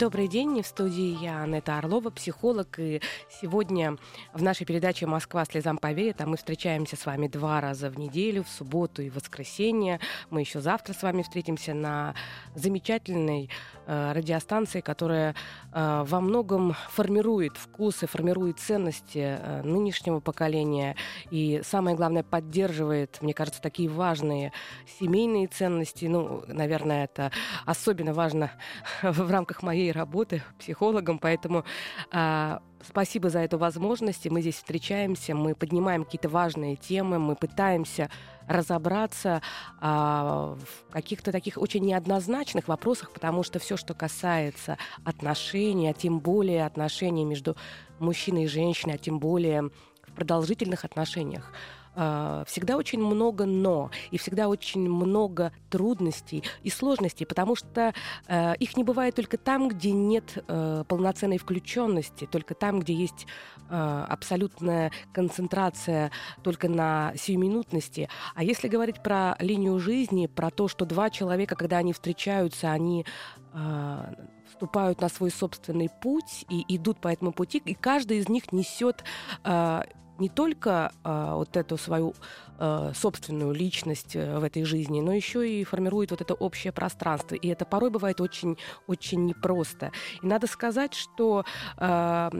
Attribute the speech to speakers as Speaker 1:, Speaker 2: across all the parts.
Speaker 1: Добрый день, в студии я, Анетта Орлова, психолог, и сегодня в нашей передаче «Москва слезам поверит», а мы встречаемся с вами два раза в неделю, в субботу и воскресенье. Мы еще завтра с вами встретимся на замечательной э, радиостанции, которая э, во многом формирует вкусы, формирует ценности э, нынешнего поколения и, самое главное, поддерживает, мне кажется, такие важные семейные ценности. Ну, наверное, это особенно важно в рамках моей работы психологом, поэтому а, спасибо за эту возможность. И мы здесь встречаемся, мы поднимаем какие-то важные темы, мы пытаемся разобраться а, в каких-то таких очень неоднозначных вопросах, потому что все, что касается отношений, а тем более отношений между мужчиной и женщиной, а тем более в продолжительных отношениях, а, всегда очень много но и всегда очень много трудностей и сложностей, потому что э, их не бывает только там, где нет э, полноценной включенности, только там, где есть э, абсолютная концентрация только на сиюминутности. А если говорить про линию жизни, про то, что два человека, когда они встречаются, они э, вступают на свой собственный путь и идут по этому пути, и каждый из них несет э, не только э, вот эту свою э, собственную личность э, в этой жизни, но еще и формирует вот это общее пространство. И это порой бывает очень, очень непросто. И надо сказать, что э,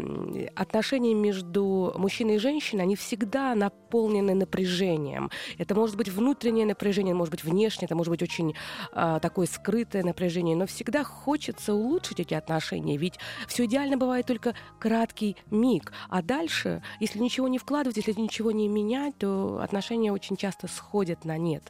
Speaker 1: отношения между мужчиной и женщиной, они всегда наполнены напряжением. Это может быть внутреннее напряжение, может быть внешнее, это может быть очень э, такое скрытое напряжение, но всегда хочется улучшить эти отношения, ведь все идеально бывает только краткий миг, а дальше, если ничего не вкладывать, если ничего не менять, то отношения очень часто сходят на нет.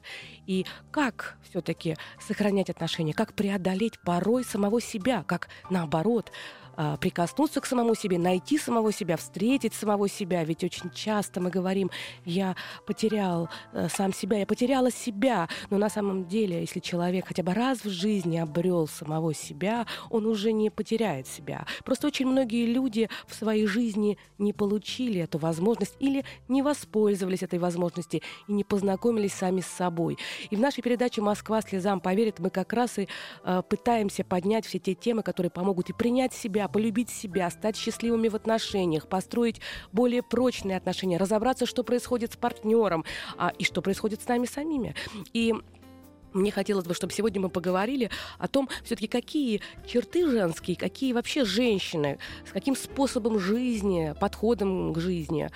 Speaker 1: И как все-таки сохранять отношения, как преодолеть порой самого себя, как наоборот а, прикоснуться к самому себе, найти самого себя, встретить самого себя. Ведь очень часто мы говорим, я потерял э, сам себя, я потеряла себя. Но на самом деле, если человек хотя бы раз в жизни обрел самого себя, он уже не потеряет себя. Просто очень многие люди в своей жизни не получили эту возможность или не воспользовались этой возможности и не познакомились сами с собой. И в нашей передаче «Москва слезам поверит» мы как раз и э, пытаемся поднять все те темы, которые помогут и принять себя, полюбить себя, стать счастливыми в отношениях, построить более прочные отношения, разобраться, что происходит с партнером а, и что происходит с нами самими. И мне хотелось бы, чтобы сегодня мы поговорили о том, все-таки какие черты женские, какие вообще женщины, с каким способом жизни, подходом к жизни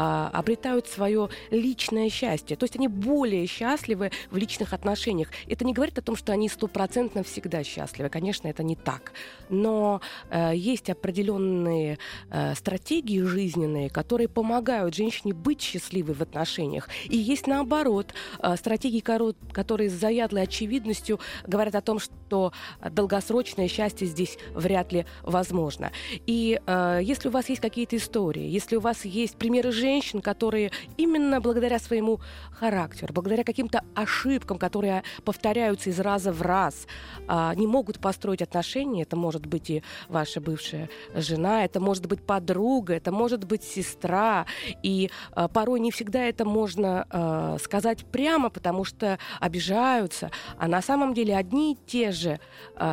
Speaker 1: а, обретают свое личное счастье. То есть они более счастливы в личных отношениях. Это не говорит о том, что они стопроцентно всегда счастливы. Конечно, это не так. Но э, есть определенные э, стратегии жизненные, которые помогают женщине быть счастливой в отношениях. И есть наоборот э, стратегии, которые с заядлой очевидностью говорят о том, что долгосрочное счастье здесь вряд ли возможно. И э, если у вас есть какие-то истории, если у вас есть примеры жизни, женщин, которые именно благодаря своему характеру, благодаря каким-то ошибкам, которые повторяются из раза в раз, а, не могут построить отношения. Это может быть и ваша бывшая жена, это может быть подруга, это может быть сестра. И а, порой не всегда это можно а, сказать прямо, потому что обижаются. А на самом деле одни и те же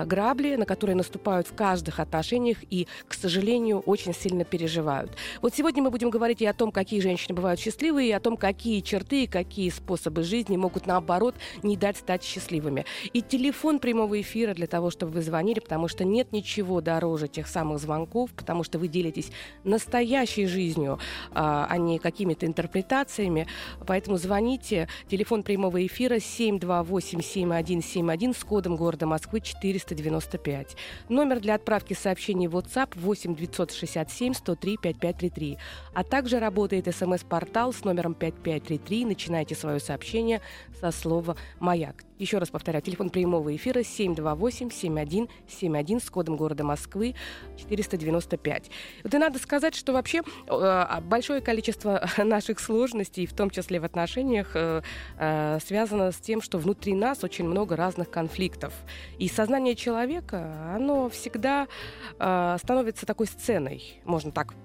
Speaker 1: грабли, на которые наступают в каждых отношениях и, к сожалению, очень сильно переживают. Вот сегодня мы будем говорить и о том, какие женщины бывают счастливые, и о том, какие черты и какие способы жизни могут, наоборот, не дать стать счастливыми. И телефон прямого эфира для того, чтобы вы звонили, потому что нет ничего дороже тех самых звонков, потому что вы делитесь настоящей жизнью, а, а не какими-то интерпретациями. Поэтому звоните. Телефон прямого эфира 728-7171 с кодом города Москвы 495. Номер для отправки сообщений в WhatsApp 8 967 103 5533. А также работает работает смс-портал с номером 5533. Начинайте свое сообщение со слова «Маяк». Еще раз повторяю, телефон прямого эфира 728-7171 с кодом города Москвы 495. Вот и надо сказать, что вообще э, большое количество наших сложностей, в том числе в отношениях, э, э, связано с тем, что внутри нас очень много разных конфликтов. И сознание человека, оно всегда становится такой сценой, можно так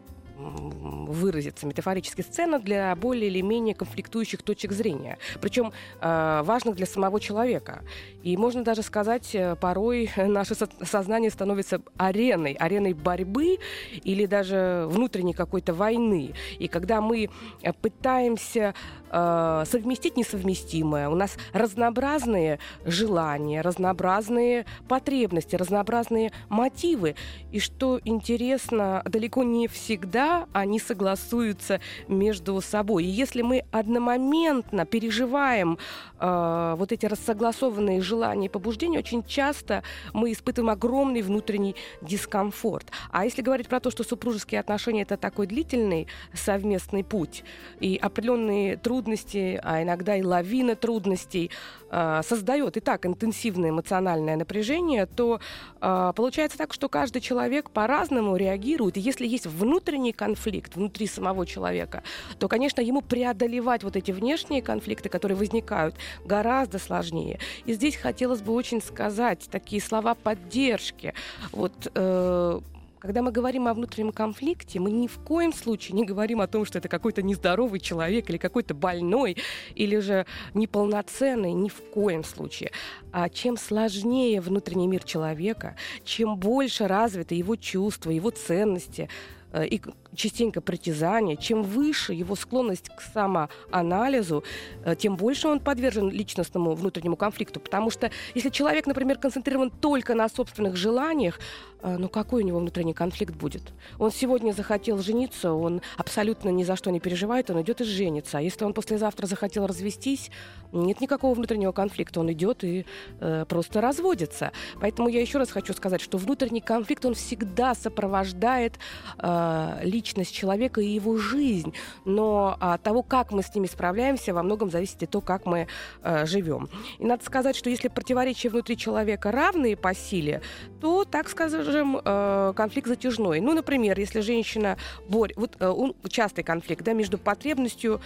Speaker 1: выразиться метафорически, сцена для более или менее конфликтующих точек зрения, причем э, важных для самого человека. И можно даже сказать, э, порой наше сознание становится ареной, ареной борьбы или даже внутренней какой-то войны. И когда мы э, пытаемся э, совместить несовместимое, у нас разнообразные желания, разнообразные потребности, разнообразные мотивы. И что интересно, далеко не всегда они согласуются между собой. И если мы одномоментно переживаем э, вот эти рассогласованные желания и побуждения, очень часто мы испытываем огромный внутренний дискомфорт. А если говорить про то, что супружеские отношения это такой длительный совместный путь, и определенные трудности, а иногда и лавина трудностей э, создает и так интенсивное эмоциональное напряжение, то э, получается так, что каждый человек по-разному реагирует. И если есть внутренний конфликт внутри самого человека, то, конечно, ему преодолевать вот эти внешние конфликты, которые возникают, гораздо сложнее. И здесь хотелось бы очень сказать такие слова поддержки. Вот э, когда мы говорим о внутреннем конфликте, мы ни в коем случае не говорим о том, что это какой-то нездоровый человек или какой-то больной, или же неполноценный, ни в коем случае. А чем сложнее внутренний мир человека, чем больше развиты его чувства, его ценности, э, и частенько притязание, чем выше его склонность к самоанализу, э, тем больше он подвержен личностному внутреннему конфликту. Потому что если человек, например, концентрирован только на собственных желаниях, э, ну какой у него внутренний конфликт будет? Он сегодня захотел жениться, он абсолютно ни за что не переживает, он идет и женится. А если он послезавтра захотел развестись, нет никакого внутреннего конфликта, он идет и э, просто разводится. Поэтому я еще раз хочу сказать, что внутренний конфликт, он всегда сопровождает э, личность человека и его жизнь. Но от того, как мы с ними справляемся, во многом зависит и то, как мы э, живем. И надо сказать, что если противоречия внутри человека равные по силе, то, так скажем, э, конфликт затяжной. Ну, например, если женщина борь... вот э, частый конфликт да, между потребностью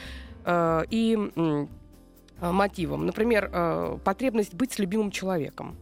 Speaker 1: э, и мотивом. Например, потребность быть с любимым человеком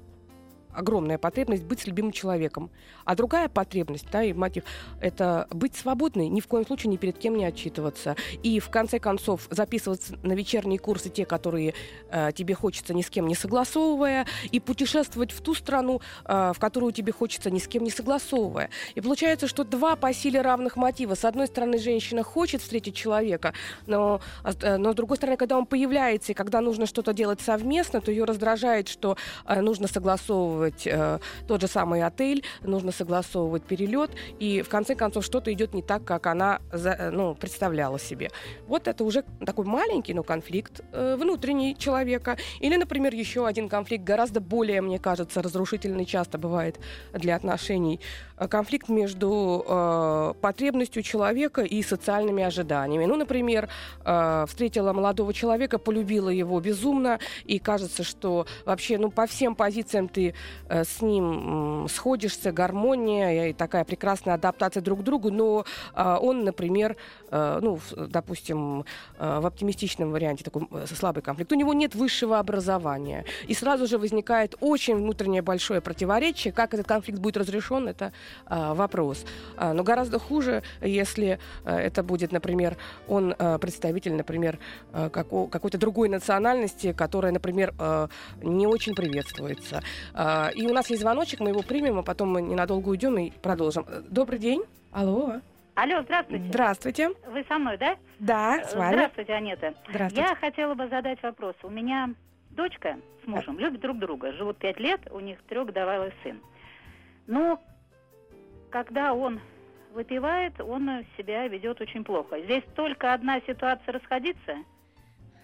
Speaker 1: огромная потребность быть любимым человеком. А другая потребность, да, и мотив, это быть свободной, ни в коем случае ни перед кем не отчитываться. И в конце концов записываться на вечерние курсы, те, которые э, тебе хочется ни с кем не согласовывая, и путешествовать в ту страну, э, в которую тебе хочется ни с кем не согласовывая. И получается, что два по силе равных мотива. С одной стороны, женщина хочет встретить человека, но, э, но с другой стороны, когда он появляется, и когда нужно что-то делать совместно, то ее раздражает, что э, нужно согласовывать согласовывать э, тот же самый отель, нужно согласовывать перелет, и в конце концов что-то идет не так, как она за, э, ну, представляла себе. Вот это уже такой маленький, но конфликт э, внутренний человека. Или, например, еще один конфликт, гораздо более, мне кажется, разрушительный часто бывает для отношений. Э, конфликт между э, потребностью человека и социальными ожиданиями. Ну, например, э, встретила молодого человека, полюбила его безумно, и кажется, что вообще, ну, по всем позициям ты с ним сходишься, гармония и такая прекрасная адаптация друг к другу, но а, он, например, э, ну, допустим, э, в оптимистичном варианте такой слабый конфликт, у него нет высшего образования, и сразу же возникает очень внутреннее большое противоречие, как этот конфликт будет разрешен, это вопрос. Но гораздо хуже, если это будет, например, он представитель, например, какой-то другой национальности, которая, например, не очень приветствуется. И у нас есть звоночек, мы его примем, а потом мы ненадолго уйдем и продолжим. Добрый день. Алло.
Speaker 2: Алло, здравствуйте.
Speaker 1: Здравствуйте.
Speaker 2: Вы со мной, да?
Speaker 1: Да, с вами.
Speaker 2: Здравствуйте, Анета.
Speaker 1: Здравствуйте.
Speaker 2: Я хотела бы задать вопрос. У меня дочка с мужем любят друг друга, живут пять лет, у них трехгодовалый сын. Но когда он выпивает, он себя ведет очень плохо. Здесь только одна ситуация расходиться –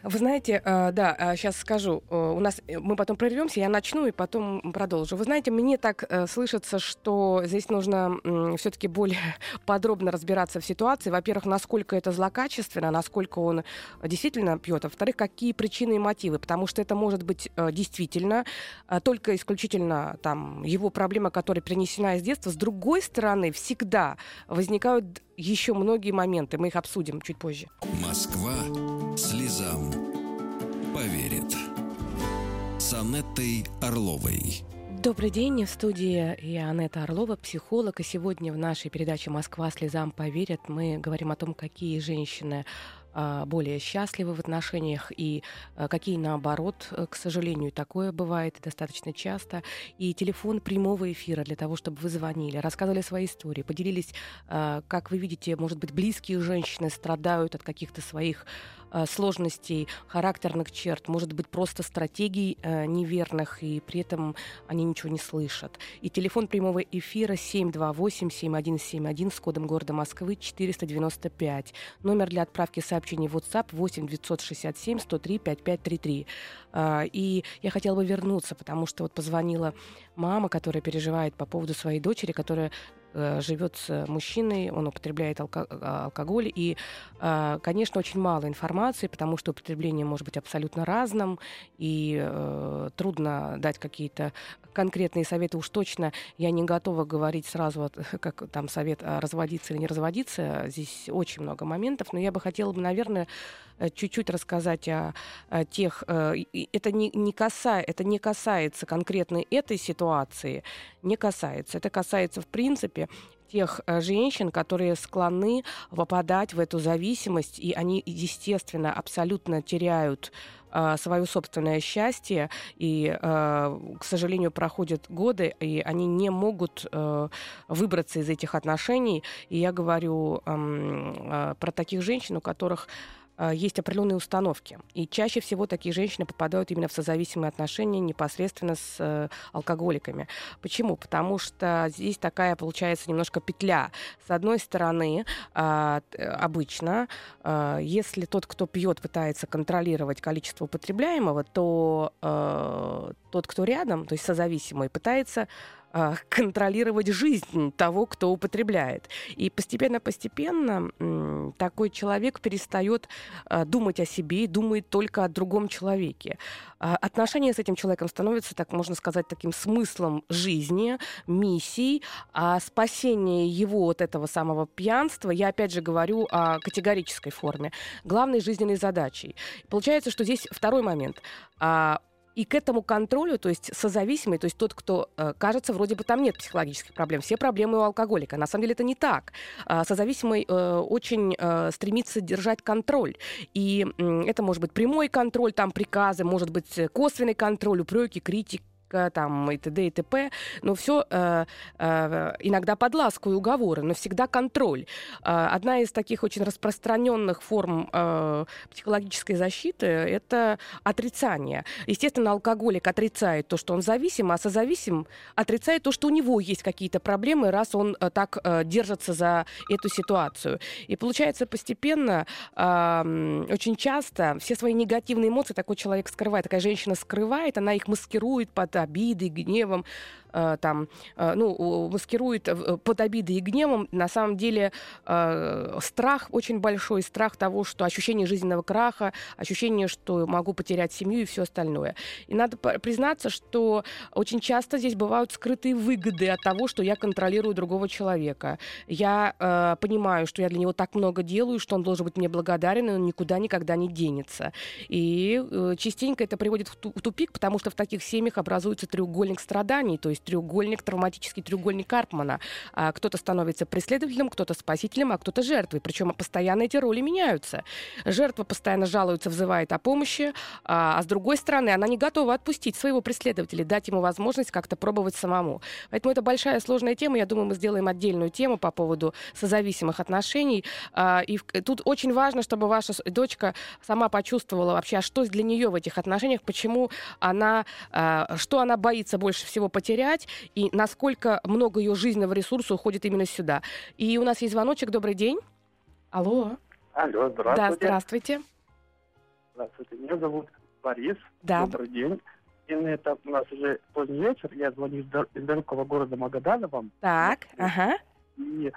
Speaker 1: Вы знаете, э, да, сейчас э, скажу. Э, у нас мы потом прервемся, я начну и потом продолжу. Вы знаете, мне так слышится, что здесь нужно все-таки более подробно разбираться в ситуации. Во-первых, насколько это злокачественно, насколько он действительно пьет, а во-вторых, какие причины и мотивы, потому что это может быть действительно только исключительно там его проблема, которая принесена из детства. С другой стороны, всегда возникают еще многие моменты. Мы их обсудим чуть позже.
Speaker 3: Москва слезам поверит. С Анеттой Орловой.
Speaker 1: Добрый день, в студии я Анетта Орлова, психолог, и сегодня в нашей передаче «Москва слезам поверит» мы говорим о том, какие женщины более счастливы в отношениях и а, какие наоборот. К сожалению, такое бывает достаточно часто. И телефон прямого эфира для того, чтобы вы звонили, рассказывали свои истории, поделились, а, как вы видите, может быть, близкие женщины страдают от каких-то своих Э, сложностей, характерных черт, может быть, просто стратегий э, неверных, и при этом они ничего не слышат. И телефон прямого эфира 728-7171 с кодом города Москвы 495. Номер для отправки сообщений в WhatsApp 8 967 103 5533. И я хотела бы вернуться, потому что вот позвонила мама, которая переживает по поводу своей дочери, которая Э, живет с мужчиной, он употребляет алко- а, алкоголь. И, э, конечно, очень мало информации, потому что употребление может быть абсолютно разным, и э, трудно дать какие-то конкретные советы. Уж точно я не готова говорить сразу, как там совет а, разводиться или не разводиться. Здесь очень много моментов, но я бы хотела бы, наверное, чуть-чуть рассказать о, о тех. Это не, не, каса, это не касается конкретной этой ситуации, не касается. Это касается, в принципе, тех э, женщин, которые склонны попадать в эту зависимость, и они, естественно, абсолютно теряют э, свое собственное счастье, и, э, к сожалению, проходят годы, и они не могут выбраться из этих отношений. И я говорю эм, про таких женщин, у которых есть определенные установки. И чаще всего такие женщины попадают именно в созависимые отношения непосредственно с э, алкоголиками. Почему? Потому что здесь такая получается немножко петля. С одной стороны, э, обычно, э, если тот, кто пьет, пытается контролировать количество употребляемого, то э, тот, кто рядом, то есть созависимый, пытается а, контролировать жизнь того, кто употребляет. И постепенно-постепенно такой человек перестает а, думать о себе и думает только о другом человеке. А, отношения с этим человеком становятся, так можно сказать, таким смыслом жизни, миссией, а спасение его от этого самого пьянства, я опять же говорю о категорической форме, главной жизненной задачей. Получается, что здесь второй момент и к этому контролю, то есть созависимый, то есть тот, кто э, кажется, вроде бы там нет психологических проблем, все проблемы у алкоголика. На самом деле это не так. Э, созависимый э, очень э, стремится держать контроль. И это может быть прямой контроль, там приказы, может быть косвенный контроль, упреки, критика там и т.д. и т.п. Но все э, э, иногда под ласку и уговоры, но всегда контроль. Э, одна из таких очень распространенных форм э, психологической защиты – это отрицание. Естественно, алкоголик отрицает то, что он зависим, а созависим отрицает то, что у него есть какие-то проблемы, раз он э, так э, держится за эту ситуацию. И получается постепенно, э, очень часто все свои негативные эмоции такой человек скрывает, такая женщина скрывает, она их маскирует под обидой, гневом, там, э, ну, маскирует э, под обидой и гневом, на самом деле страх очень большой, страх того, что ощущение жизненного краха, ощущение, что могу потерять семью и все остальное. И надо признаться, что очень часто здесь бывают скрытые выгоды от того, что я контролирую другого человека. Я э, понимаю, что я для него так много делаю, что он должен быть мне благодарен, и он никуда никогда не денется. И э, частенько это приводит в тупик, потому что в таких семьях образуется треугольник страданий, то есть треугольник, травматический треугольник Карпмана. А кто-то становится преследователем, кто-то спасителем, а кто-то жертвой. Причем постоянно эти роли меняются. Жертва постоянно жалуется, взывает о помощи, а, а с другой стороны, она не готова отпустить своего преследователя, дать ему возможность как-то пробовать самому. Поэтому это большая сложная тема. Я думаю, мы сделаем отдельную тему по поводу созависимых отношений. А, и тут очень важно, чтобы ваша дочка сама почувствовала вообще, а что для нее в этих отношениях, почему она, что она боится больше всего потерять, управлять и насколько много ее жизненного ресурса уходит именно сюда. И у нас есть звоночек. Добрый день. Алло.
Speaker 4: Алло, здравствуйте.
Speaker 1: Да, здравствуйте.
Speaker 4: Здравствуйте, меня зовут Борис.
Speaker 1: Да.
Speaker 4: Добрый день. И на это у нас уже поздний вечер. Я звоню из, далекого города Магадана вам.
Speaker 1: Так, ага.
Speaker 4: И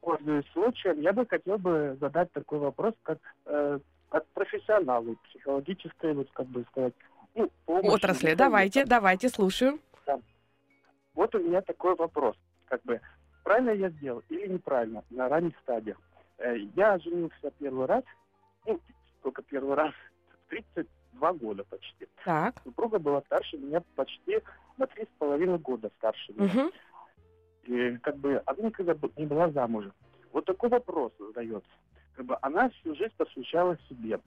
Speaker 4: пользуясь случаем, я бы хотел бы задать такой вопрос, как э, от профессионалу, психологической, вот как бы сказать, ну, помощи.
Speaker 1: Отрасли. Давайте, давайте, слушаю.
Speaker 4: Вот у меня такой вопрос, как бы, правильно я сделал или неправильно на ранних стадиях. Э, я женился первый раз, ну, только первый раз, в 32 года почти.
Speaker 1: Так.
Speaker 4: Супруга была старше меня почти на три с половиной года старше меня.
Speaker 1: Мгм.
Speaker 4: И как бы она никогда не была замужем. Вот такой вопрос задается. Как бы она всю жизнь посвящала себе.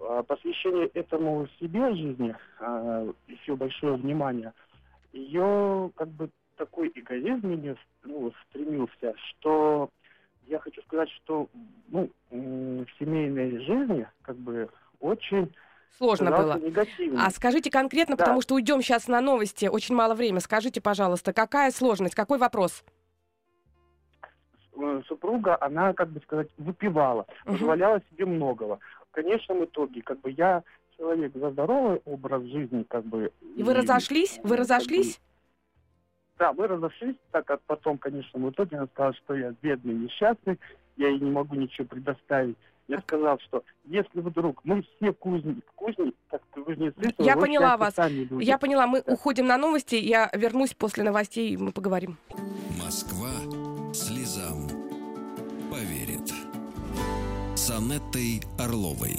Speaker 4: А, Посвящение этому себе жизни, а, еще большое внимание, ее как бы такой эгоизм в нее ну, стремился, что я хочу сказать, что ну, в семейной жизни как бы очень
Speaker 1: Сложно было.
Speaker 4: негативно.
Speaker 1: А скажите конкретно,
Speaker 4: Да.
Speaker 1: потому что уйдем сейчас на новости, очень мало времени. Скажите, пожалуйста, какая сложность, какой вопрос?
Speaker 4: э, супруга, она, как бы сказать, выпивала,
Speaker 1: Мгм.
Speaker 4: позволяла себе многого. В конечном итоге, как бы я человек за здоровый образ жизни, как бы...
Speaker 1: И вы разошлись? Вы разошлись?
Speaker 4: да, мы разошлись, так как потом, конечно, в итоге она сказала, что я бедный, несчастный, я ей не могу ничего предоставить. Я сказал, что если вдруг мы все кузни, кузни, как кузнецы,
Speaker 1: Я поняла вас.
Speaker 4: сами люди.
Speaker 1: Я поняла, мы
Speaker 4: Да.
Speaker 1: уходим на новости. Я вернусь после новостей, и мы поговорим.
Speaker 3: Москва слезам поверит. С Анеттой Орловой.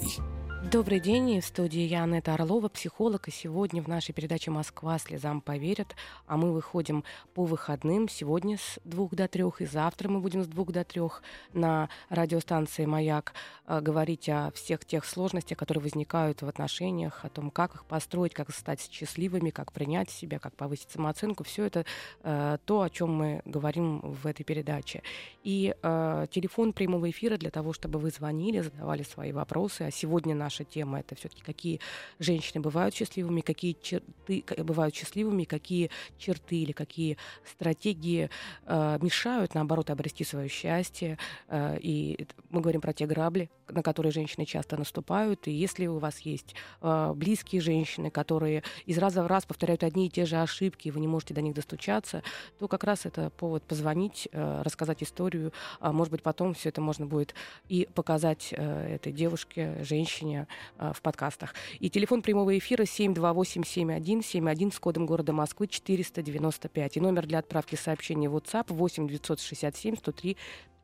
Speaker 1: Добрый день, в студии я, Анетта Орлова, психолог, и сегодня в нашей передаче «Москва слезам поверит», а мы выходим по выходным, сегодня с двух до трех, и завтра мы будем с двух до трех на радиостанции «Маяк» э, говорить о всех тех сложностях, которые возникают в отношениях, о том, как их построить, как стать счастливыми, как принять себя, как повысить самооценку. Все это э, то, о чем мы говорим в этой передаче. И э, телефон прямого эфира для того, чтобы вы звонили, задавали свои вопросы. А сегодня наша тема это все-таки какие женщины бывают счастливыми, какие черты бывают счастливыми, какие черты или какие стратегии э, мешают, наоборот, обрести свое счастье. Э, и мы говорим про те грабли, на которые женщины часто наступают. И если у вас есть э, близкие женщины, которые из раза в раз повторяют одни и те же ошибки, и вы не можете до них достучаться, то как раз это повод позвонить, э, рассказать историю. А может быть, потом все это можно будет и показать э, этой девушке, женщине э, в подкастах. И телефон прямого эфира 728-7171 с кодом города Москвы 495. И номер для отправки сообщений в WhatsApp 8 967 103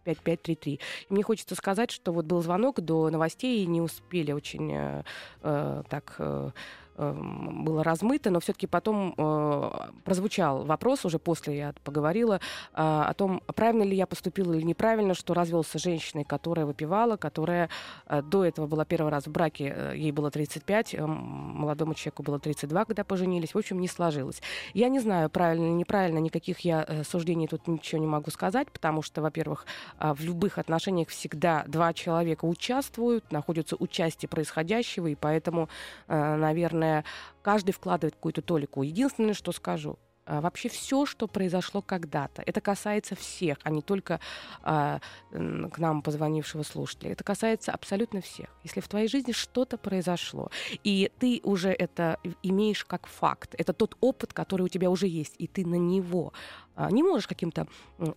Speaker 1: 5533. И мне хочется сказать, что вот был звонок до новостей, и не успели очень э, э, так э, было размыто, но все-таки потом э, прозвучал вопрос, уже после я поговорила, э, о том, правильно ли я поступила или неправильно, что развелся с женщиной, которая выпивала, которая э, до этого была первый раз в браке, э, ей было 35, э, молодому человеку было 32, когда поженились, в общем, не сложилось. Я не знаю, правильно или неправильно, никаких я суждений тут ничего не могу сказать, потому что, во-первых, а, в любых отношениях всегда два человека участвуют, находятся участие происходящего, и поэтому, э, наверное, каждый вкладывает какую-то толику. Единственное, что скажу, а, Вообще все, что произошло когда-то, это касается всех, а не только м, к нам позвонившего слушателя. Это касается абсолютно всех. Если в твоей жизни что-то произошло, и ты уже это имеешь как факт, это тот опыт, который у тебя уже есть, и ты на него не можешь каким-то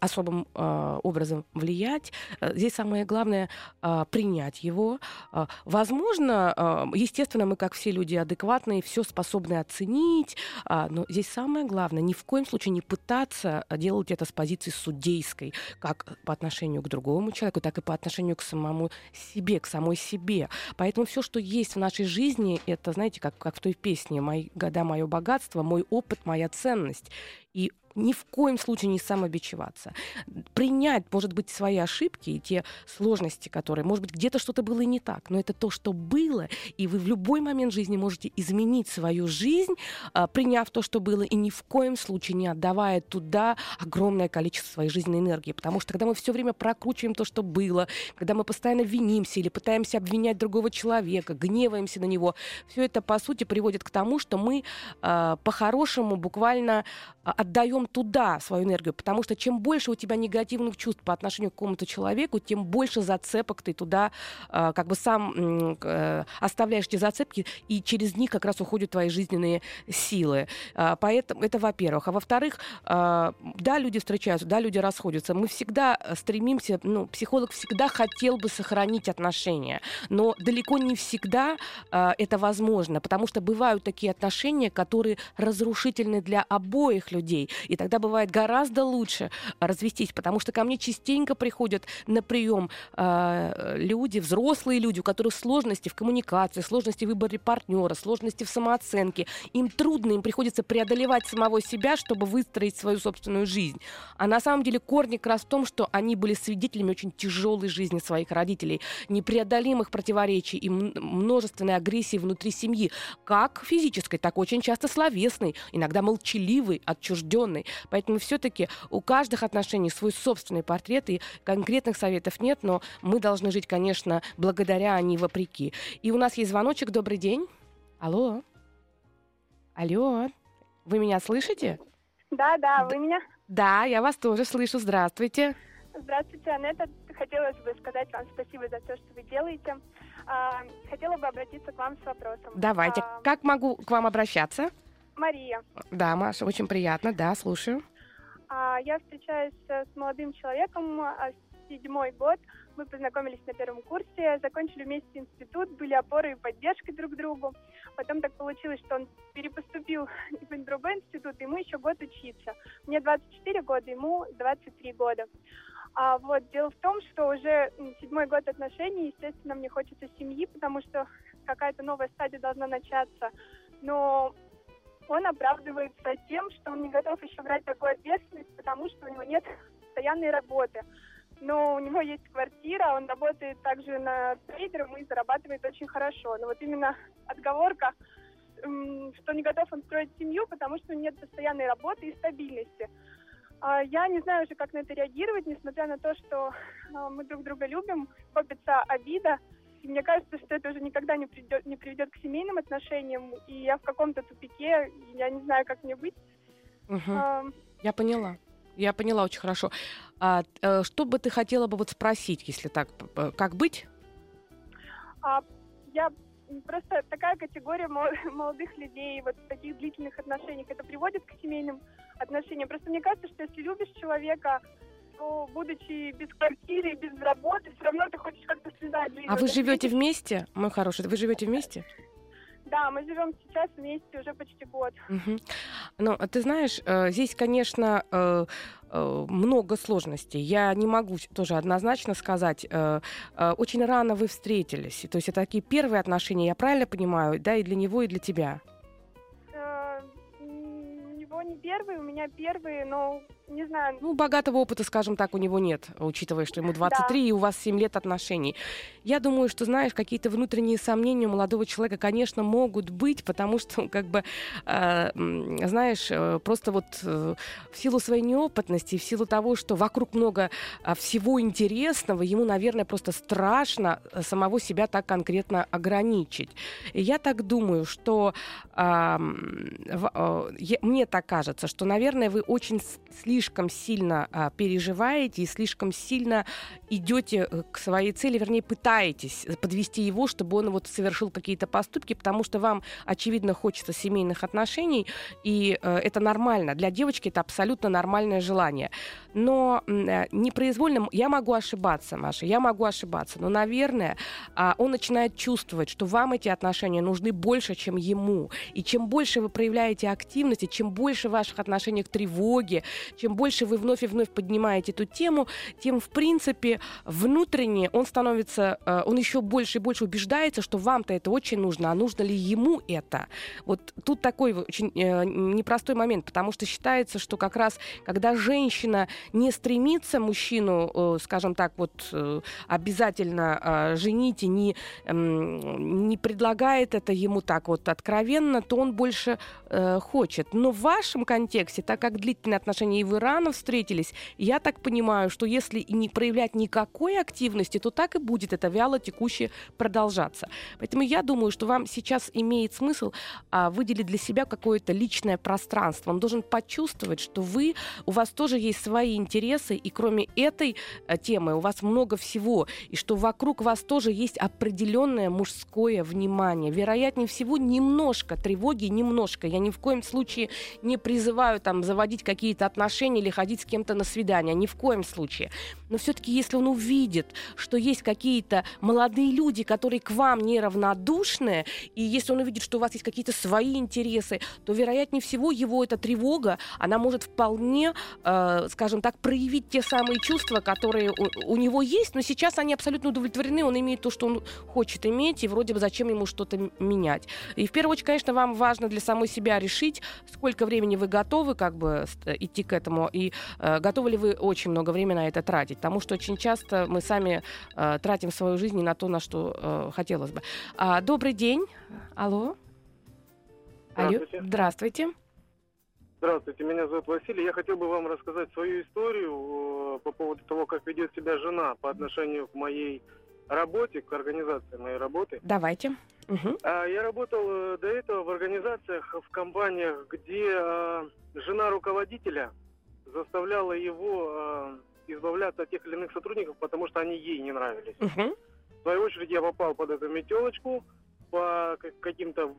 Speaker 1: особым а, образом влиять. А, Здесь самое главное а, принять его. А, Возможно, а, естественно, мы, как все люди адекватные, все способны оценить, а, но здесь самое главное ни в коем случае не пытаться а, делать это с позиции судейской, как по отношению к другому человеку, так и по отношению к самому себе, к самой себе. Поэтому все, что есть в нашей жизни, это, знаете, как, как в той песне «Мои года, мое богатство, мой опыт, моя ценность». И ни в коем случае не самобичеваться. Принять, может быть, свои ошибки и те сложности, которые, может быть, где-то что-то было и не так, но это то, что было, и вы в любой момент жизни можете изменить свою жизнь, а, приняв то, что было, и ни в коем случае не отдавая туда огромное количество своей жизненной энергии. Потому что когда мы все время прокручиваем то, что было, когда мы постоянно винимся или пытаемся обвинять другого человека, гневаемся на него, все это, по сути, приводит к тому, что мы а, по-хорошему буквально а, отдаем направляем туда свою энергию, потому что чем больше у тебя негативных чувств по отношению к какому-то человеку, тем больше зацепок ты туда э, как бы сам э, оставляешь эти зацепки, и через них как раз уходят твои жизненные силы. Э, поэтому это во-первых. А во-вторых, э, да, люди встречаются, да, люди расходятся. Мы всегда стремимся, ну, психолог всегда хотел бы сохранить отношения, но далеко не всегда э, это возможно, потому что бывают такие отношения, которые разрушительны для обоих людей, и тогда бывает гораздо лучше развестись, потому что ко мне частенько приходят на прием э, люди, взрослые люди, у которых сложности в коммуникации, сложности в выборе партнера, сложности в самооценке. Им трудно, им приходится преодолевать самого себя, чтобы выстроить свою собственную жизнь. А на самом деле корни как раз в том, что они были свидетелями очень тяжелой жизни своих родителей, непреодолимых противоречий и множественной агрессии внутри семьи, как физической, так очень часто словесной, иногда молчаливой, отчужденной. Поэтому все-таки у каждых отношений свой собственный портрет, и конкретных советов нет, но мы должны жить, конечно, благодаря, а не вопреки. И у нас есть звоночек. Добрый день. Алло. Алло. Вы меня слышите?
Speaker 5: Да, да, вы меня?
Speaker 1: Да, я вас тоже слышу. Здравствуйте.
Speaker 5: Здравствуйте, Анетта. Хотелось бы сказать вам спасибо за то, что вы делаете. А, хотела бы обратиться к вам с вопросом.
Speaker 1: Давайте. А, как могу к вам обращаться?
Speaker 5: Мария.
Speaker 1: Да, Маша, очень приятно. Да, слушаю.
Speaker 5: А, я встречаюсь с молодым человеком, а, седьмой год. Мы познакомились на первом курсе, закончили вместе институт, были опорой и поддержкой друг другу. Потом так получилось, что он перепоступил в другой институт, и ему еще год учиться. Мне 24 года, ему 23 года. А вот дело в том, что уже седьмой год отношений, естественно, мне хочется семьи, потому что какая-то новая стадия должна начаться. Но он оправдывается тем, что он не готов еще брать такую ответственность, потому что у него нет постоянной работы. Но у него есть квартира, он работает также на трейдером и зарабатывает очень хорошо. Но вот именно отговорка, что не готов он строить семью, потому что нет постоянной работы и стабильности. А, я не знаю уже, как на это реагировать, несмотря на то, что а, мы друг друга любим, копится обида, и мне кажется, что это уже никогда не приведет, не приведет к семейным отношениям, и я в каком-то тупике, я не знаю, как мне быть.
Speaker 1: Угу. А, я поняла. Я поняла очень хорошо. А, а, что бы ты хотела бы вот спросить, если так, как быть?
Speaker 5: А, я просто такая категория молодых людей вот в таких длительных отношениях, это приводит к семейным отношениям. Просто мне кажется, что если любишь человека, то, будучи без квартиры, без работы, все равно ты хочешь как-то связать жизнь.
Speaker 1: А вы живете вместе, мой хороший? Вы живете вместе?
Speaker 5: Да, мы живем сейчас вместе уже почти год.
Speaker 1: Угу. Ну, ты знаешь, э, здесь, конечно, э, э, много сложностей. Я не могу тоже однозначно сказать. Очень рано вы встретились. То есть это такие первые отношения, я правильно понимаю, да, и для него, и для тебя?
Speaker 5: У него не первые, у меня первые, но не знаю.
Speaker 1: Ну, богатого опыта, скажем так, у него нет, учитывая, что ему 23 да. и у вас 7 лет отношений. Я думаю, что, знаешь, какие-то внутренние сомнения у молодого человека, конечно, могут быть, потому что, как бы, э, знаешь, э, просто вот э, в силу своей неопытности, в силу того, что вокруг много э, всего интересного, ему, наверное, просто страшно самого себя так конкретно ограничить. И я так думаю, что э, э, мне так кажется, что, наверное, вы очень слишком слишком сильно а, переживаете и слишком сильно идете э, к своей цели, вернее, пытаетесь подвести его, чтобы он вот совершил какие-то поступки, потому что вам, очевидно, хочется семейных отношений, и э, это нормально. Для девочки это абсолютно нормальное желание. Но э, непроизвольно, я могу ошибаться, Маша, я могу ошибаться, но, наверное, э, он начинает чувствовать, что вам эти отношения нужны больше, чем ему. И чем больше вы проявляете активности, чем больше в ваших отношениях тревоги, чем больше вы вновь и вновь поднимаете эту тему, тем, в принципе, внутренне он становится, э, он еще больше и больше убеждается, что вам-то это очень нужно, а нужно ли ему это? Вот тут такой очень э, непростой момент, потому что считается, что как раз, когда женщина не стремится мужчину, э, скажем так, вот обязательно женить и не, эм, не предлагает это ему так вот откровенно, то он больше хочет. Но в вашем контексте, так как длительные отношения и вы вы рано встретились. Я так понимаю, что если не проявлять никакой активности, то так и будет это вяло текущее продолжаться. Поэтому я думаю, что вам сейчас имеет смысл а, выделить для себя какое-то личное пространство. Он должен почувствовать, что вы, у вас тоже есть свои интересы, и кроме этой а, темы у вас много всего, и что вокруг вас тоже есть определенное мужское внимание. Вероятнее всего, немножко тревоги, немножко. Я ни в коем случае не призываю там заводить какие-то отношения или ходить с кем-то на свидание. Ни в коем случае. Но все-таки, если он увидит, что есть какие-то молодые люди, которые к вам неравнодушны, и если он увидит, что у вас есть какие-то свои интересы, то, вероятнее всего, его эта тревога, она может вполне, э, скажем так, проявить те самые чувства, которые у, у него есть, но сейчас они абсолютно удовлетворены, он имеет то, что он хочет иметь, и вроде бы зачем ему что-то менять. И в первую очередь, конечно, вам важно для самой себя решить, сколько времени вы готовы как бы идти к этому, и э, готовы ли вы очень много времени на это тратить. Потому что очень часто мы сами э, тратим свою жизнь не на то, на что э, хотелось бы. А, добрый день. Алло.
Speaker 6: Здравствуйте.
Speaker 1: Алло. Здравствуйте.
Speaker 6: Здравствуйте, меня зовут Василий. Я хотел бы вам рассказать свою историю э, по поводу того, как ведет себя жена по отношению к моей работе, к организации моей работы.
Speaker 1: Давайте. Угу.
Speaker 6: Я работал э, до этого в организациях, в компаниях, где э, жена руководителя заставляла его э, избавляться от тех или иных сотрудников, потому что они ей не нравились.
Speaker 1: Угу.
Speaker 6: В свою очередь я попал под эту метелочку. По как- каким-то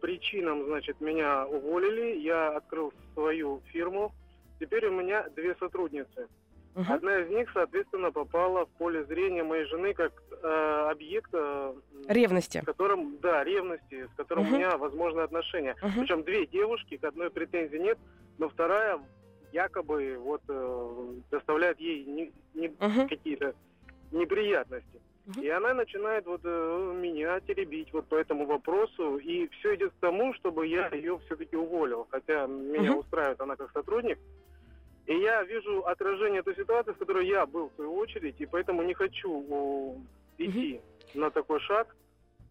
Speaker 6: причинам, значит, меня уволили. Я открыл свою фирму. Теперь у меня две сотрудницы.
Speaker 1: Угу.
Speaker 6: Одна из них, соответственно, попала в поле зрения моей жены как э, объект, э,
Speaker 1: Ревности.
Speaker 6: с которым, да, ревности, с которым
Speaker 1: Мгм.
Speaker 6: у меня возможны отношения.
Speaker 1: Мгм.
Speaker 6: Причем две девушки, к одной претензий нет, но вторая якобы вот э, доставляет ей не- не-
Speaker 1: Мгм.
Speaker 6: какие-то неприятности. И она начинает вот э, меня теребить вот по этому вопросу, и все идет к тому, чтобы я ее все-таки уволил, хотя меня устраивает она как сотрудник. И я вижу отражение той ситуации, в которой я был в свою очередь, и поэтому не хочу о, идти на такой шаг.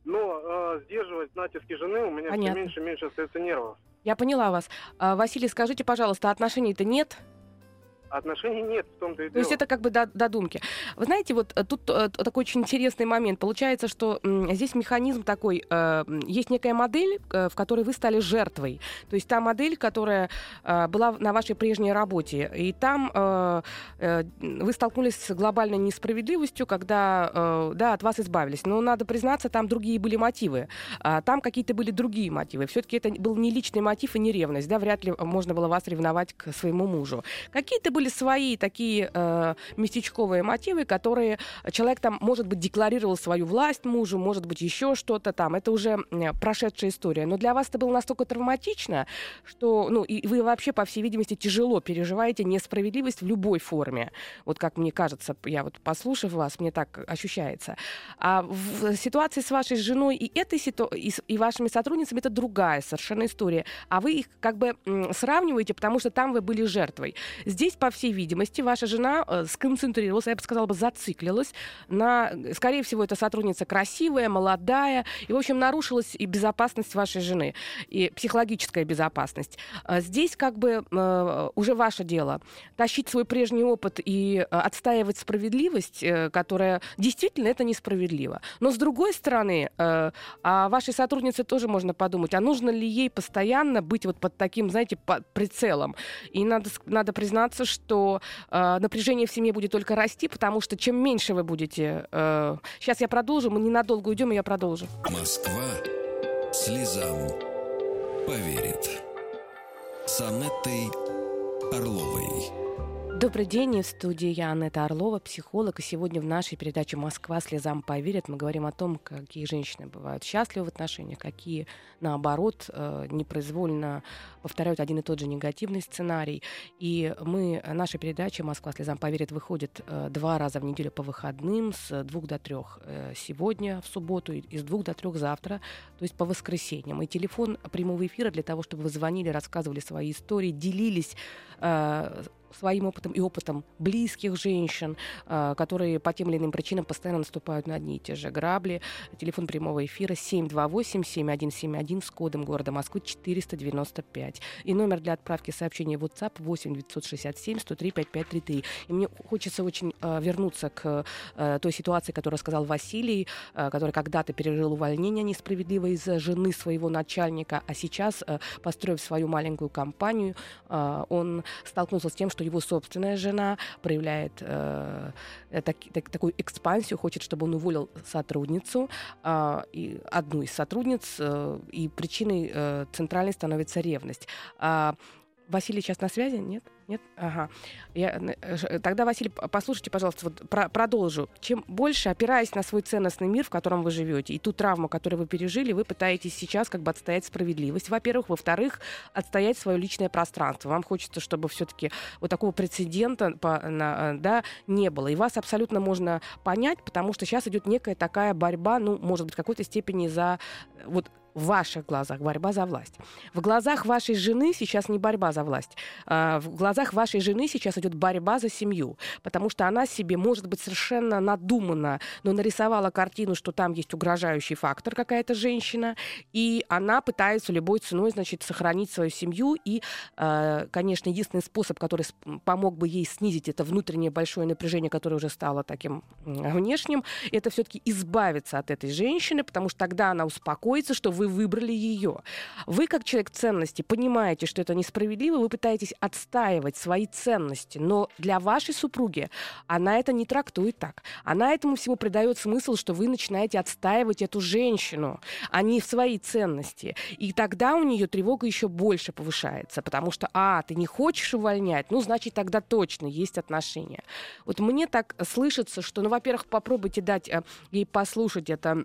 Speaker 6: Но э, сдерживать натиски жены у меня
Speaker 1: Понятно.
Speaker 6: все меньше и меньше остается нервов.
Speaker 1: Я поняла вас. А, Василий, скажите, пожалуйста, отношений-то нет?
Speaker 6: Отношений нет в том-то и
Speaker 1: То есть
Speaker 6: дело.
Speaker 1: это как бы до- додумки. Вы знаете, вот э, тут э, такой очень интересный момент. Получается, что здесь механизм такой, э, есть некая модель, в которой вы стали жертвой. То есть та модель, которая была на вашей прежней работе. И там вы столкнулись с глобальной несправедливостью, когда да, от вас избавились. Но надо признаться, там другие были мотивы. А там какие-то были другие мотивы. Все-таки это был не личный мотив и не ревность. Да? Вряд ли можно было вас ревновать к своему мужу. Какие-то были свои такие э, местечковые мотивы, которые человек там, может быть, декларировал свою власть мужу, может быть, еще что-то там. Это уже прошедшая история. Но для вас это было настолько травматично, что, ну, и вы вообще, по всей видимости, тяжело переживаете несправедливость в любой форме. Вот как мне кажется, я вот послушав вас, мне так ощущается. А в ситуации с вашей женой и этой ситу... и, с- и вашими сотрудницами это другая совершенно история. А вы их как бы сравниваете, потому что там вы были жертвой. Здесь, по всей видимости, ваша жена э, сконцентрировалась, я бы сказала бы, зациклилась на, скорее всего, эта сотрудница красивая, молодая, и, в общем, нарушилась и безопасность вашей жены, и психологическая безопасность. А Здесь как бы э, уже ваше дело тащить свой прежний опыт и э, отстаивать справедливость, э, которая действительно это несправедливо. Но с другой стороны, э, о вашей сотруднице тоже можно подумать, а нужно ли ей постоянно быть вот под таким, знаете, под прицелом. И надо, надо признаться, что э, напряжение в семье будет только расти, потому что чем меньше вы будете... э, сейчас я продолжу, мы ненадолго уйдем, и я продолжу.
Speaker 3: Москва слезам поверит. С Анеттой Орловой.
Speaker 1: Добрый день, в студии я Анетта Орлова, психолог. И сегодня в нашей передаче «Москва слезам поверит» мы говорим о том, какие женщины бывают счастливы в отношениях, какие, наоборот, э, непроизвольно повторяют один и тот же негативный сценарий. И мы, наша передача «Москва слезам поверит» выходит э, два раза в неделю по выходным с двух до трех э, сегодня, в субботу, и с двух до трех завтра, то есть по воскресеньям. И телефон прямого эфира для того, чтобы вы звонили, рассказывали свои истории, делились своим опытом и опытом близких женщин, э, которые по тем или иным причинам постоянно наступают на одни и те же грабли. Телефон прямого эфира 728-7171 с кодом города Москвы 495. И номер для отправки сообщений в WhatsApp 8 967 103 5533. И мне хочется очень э, вернуться к э, той ситуации, которую сказал Василий, который когда-то пережил увольнение несправедливо из-за жены своего начальника, а сейчас, построив свою маленькую компанию, он столкнулся с тем, что его собственная жена проявляет э, так, так, такую экспансию, хочет, чтобы он уволил сотрудницу, э, и одну из сотрудниц, э, и причиной э, центральной становится ревность. А Василий сейчас на связи, нет? Нет? Ага. Я, э, тогда, Василий, послушайте, пожалуйста, вот про, продолжу. Чем больше, опираясь на свой ценностный мир, в котором вы живете, и ту травму, которую вы пережили, вы пытаетесь сейчас как бы отстоять справедливость, во-первых. Во-вторых, отстоять свое личное пространство. Вам хочется, чтобы все-таки вот такого прецедента по, на, да, не было. И вас абсолютно можно понять, потому что сейчас идет некая такая борьба, ну, может быть, в какой-то степени за вот в ваших глазах борьба за власть. В глазах вашей жены сейчас не борьба за власть. А, в глазах вашей жены сейчас идет борьба за семью, потому что она себе, может быть, совершенно надуманно, но нарисовала картину, что там есть угрожающий фактор какая-то женщина, и она пытается любой ценой, значит, сохранить свою семью. И, а, конечно, единственный способ, который помог бы ей снизить это внутреннее большое напряжение, которое уже стало таким внешним, это все-таки избавиться от этой женщины, потому что тогда она успокоится, что вы выбрали ее. Вы, как человек ценности, понимаете, что это несправедливо, вы пытаетесь отстаивать свои ценности, но для вашей супруги она это не трактует так. Она этому всему придает смысл, что вы начинаете отстаивать эту женщину, а не свои ценности. И тогда у нее тревога еще больше повышается, потому что, а, ты не хочешь увольнять, ну, значит, тогда точно есть отношения. Вот мне так слышится, что, ну, во-первых, попробуйте дать э, ей послушать это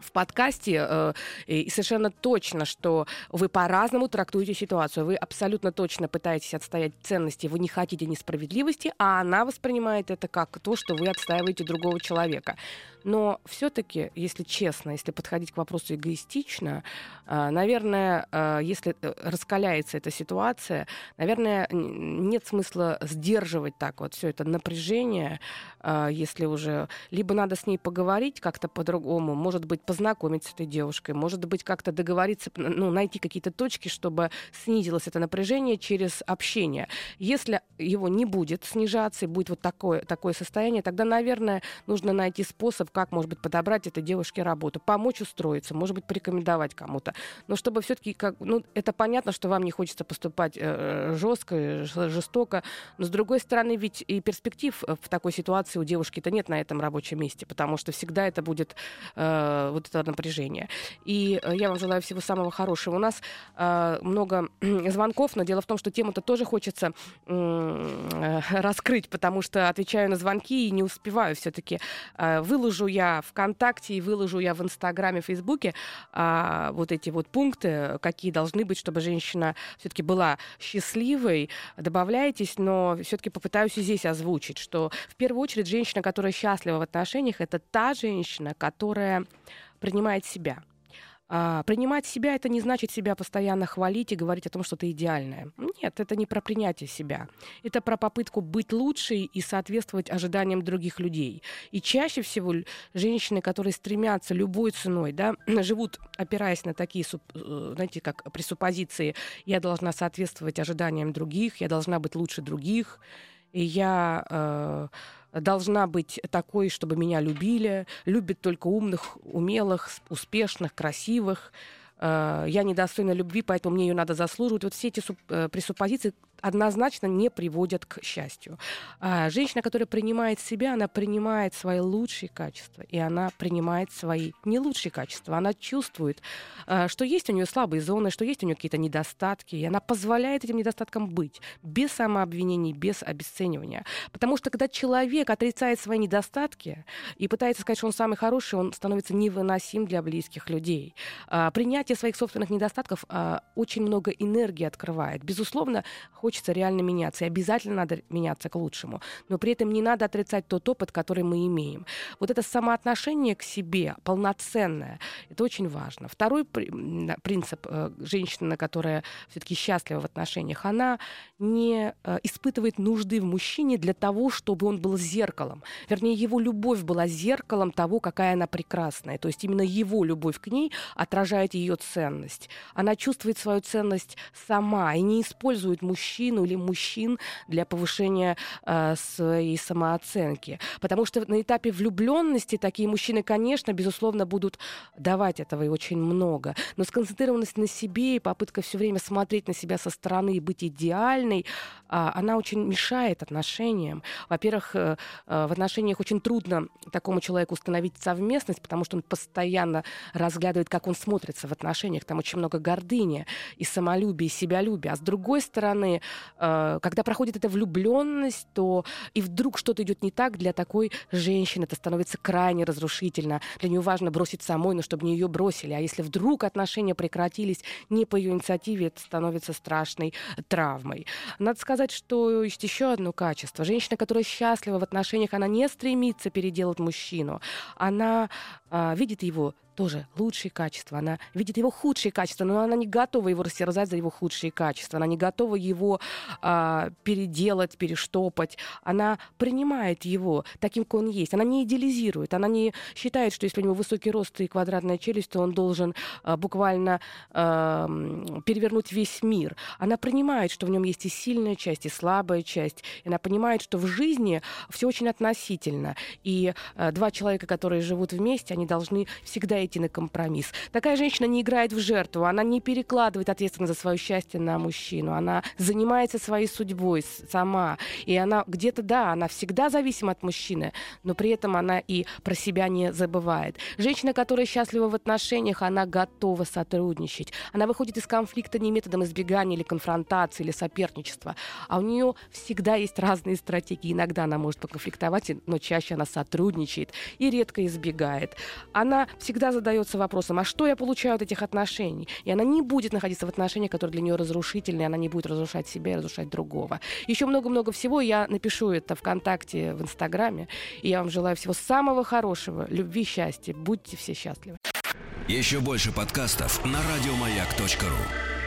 Speaker 1: в подкасте э, и совершенно точно, что вы по-разному трактуете ситуацию. Вы абсолютно точно пытаетесь отстоять ценности, вы не хотите несправедливости, а она воспринимает это как то, что вы отстаиваете другого человека. Но все-таки, если честно, если подходить к вопросу эгоистично, э, наверное, э, если э, раскаляется эта ситуация, наверное, нет смысла сдерживать так вот все это напряжение, если уже либо надо с ней поговорить как-то по-другому, может быть, познакомиться с этой девушкой, может быть, как-то договориться, ну, найти какие-то точки, чтобы снизилось это напряжение через общение. Если его не будет снижаться и будет вот такое, такое состояние, тогда, наверное, нужно найти способ, как, может быть, подобрать этой девушке работу, помочь устроиться, может быть, порекомендовать кому-то. Но чтобы все-таки, как, ну, это понятно, что вам не хочется поступать э, жестко, жестоко, но, с другой стороны, ведь и перспектив в такой ситуации у девушки-то нет на этом рабочем месте, потому что всегда это будет э, вот это напряжение. И э, я вам желаю всего самого хорошего. У нас э, много звонков, но дело в том, что тему-то тоже хочется э, раскрыть, потому что отвечаю на звонки и не успеваю все-таки. Э, выложу выложу я ВКонтакте и выложу я в Инстаграме, Фейсбуке а, вот эти вот пункты, какие должны быть, чтобы женщина все-таки была счастливой. Добавляйтесь, но все-таки попытаюсь и здесь озвучить, что в первую очередь женщина, которая счастлива в отношениях, это та женщина, которая принимает себя а, принимать себя это не значит себя постоянно хвалить и говорить о том, что ты идеальная. Нет, это не про принятие себя. Это про попытку быть лучшей и соответствовать ожиданиям других людей. И чаще всего женщины, которые стремятся любой ценой, да, живут, опираясь на такие, э, знаете, как пресуппозиции, я должна соответствовать ожиданиям других, я должна быть лучше других, и я э, должна быть такой, чтобы меня любили, любят только умных, умелых, успешных, красивых. Э, я недостойна любви, поэтому мне ее надо заслуживать. Вот все эти э, пресуппозиции однозначно не приводят к счастью. А женщина, которая принимает себя, она принимает свои лучшие качества, и она принимает свои не лучшие качества. Она чувствует, а, что есть у нее слабые зоны, что есть у нее какие-то недостатки, и она позволяет этим недостаткам быть, без самообвинений, без обесценивания. Потому что когда человек отрицает свои недостатки и пытается сказать, что он самый хороший, он становится невыносим для близких людей. А, принятие своих собственных недостатков а, очень много энергии открывает. Безусловно, хоть хочется реально меняться. И обязательно надо меняться к лучшему. Но при этом не надо отрицать тот опыт, который мы имеем. Вот это самоотношение к себе полноценное, это очень важно. Второй принцип э, женщины, которая все-таки счастлива в отношениях, она не э, испытывает нужды в мужчине для того, чтобы он был зеркалом. Вернее, его любовь была зеркалом того, какая она прекрасная. То есть именно его любовь к ней отражает ее ценность. Она чувствует свою ценность сама и не использует мужчину или мужчин для повышения э, своей самооценки. Потому что на этапе влюбленности такие мужчины, конечно, безусловно, будут давать этого и очень много. Но сконцентрированность на себе и попытка все время смотреть на себя со стороны и быть идеальной, э, она очень мешает отношениям. Во-первых, э, э, в отношениях очень трудно такому человеку установить совместность, потому что он постоянно разглядывает, как он смотрится в отношениях. Там очень много гордыни и самолюбия, и себялюбия. А с другой стороны, когда проходит эта влюбленность, то и вдруг что-то идет не так для такой женщины, это становится крайне разрушительно. Для нее важно бросить самой, но чтобы не ее бросили. А если вдруг отношения прекратились не по ее инициативе, это становится страшной травмой. Надо сказать, что есть еще одно качество. Женщина, которая счастлива в отношениях, она не стремится переделать мужчину. Она а, видит его тоже лучшие качества, она видит его худшие качества, но она не готова его растерзать за его худшие качества, она не готова его а, переделать, перештопать, она принимает его таким, как он есть, она не идеализирует, она не считает, что если у него высокий рост и квадратная челюсть, то он должен а, буквально а, перевернуть весь мир. Она принимает, что в нем есть и сильная часть, и слабая часть, и она понимает, что в жизни все очень относительно, и а, два человека, которые живут вместе, они должны всегда идти на компромисс. Такая женщина не играет в жертву, она не перекладывает ответственность за свое счастье на мужчину, она занимается своей судьбой сама, и она где-то, да, она всегда зависима от мужчины, но при этом она и про себя не забывает. Женщина, которая счастлива в отношениях, она готова сотрудничать. Она выходит из конфликта не методом избегания или конфронтации, или соперничества, а у нее всегда есть разные стратегии. Иногда она может поконфликтовать, но чаще она сотрудничает и редко избегает. Она всегда задается вопросом, а что я получаю от этих отношений? И она не будет находиться в отношениях, которые для нее разрушительные, она не будет разрушать себя и разрушать другого. Еще много-много всего. Я напишу это ВКонтакте, в Инстаграме. И я вам желаю всего самого хорошего, любви, счастья. Будьте все счастливы.
Speaker 3: Еще больше подкастов на радиомаяк.ру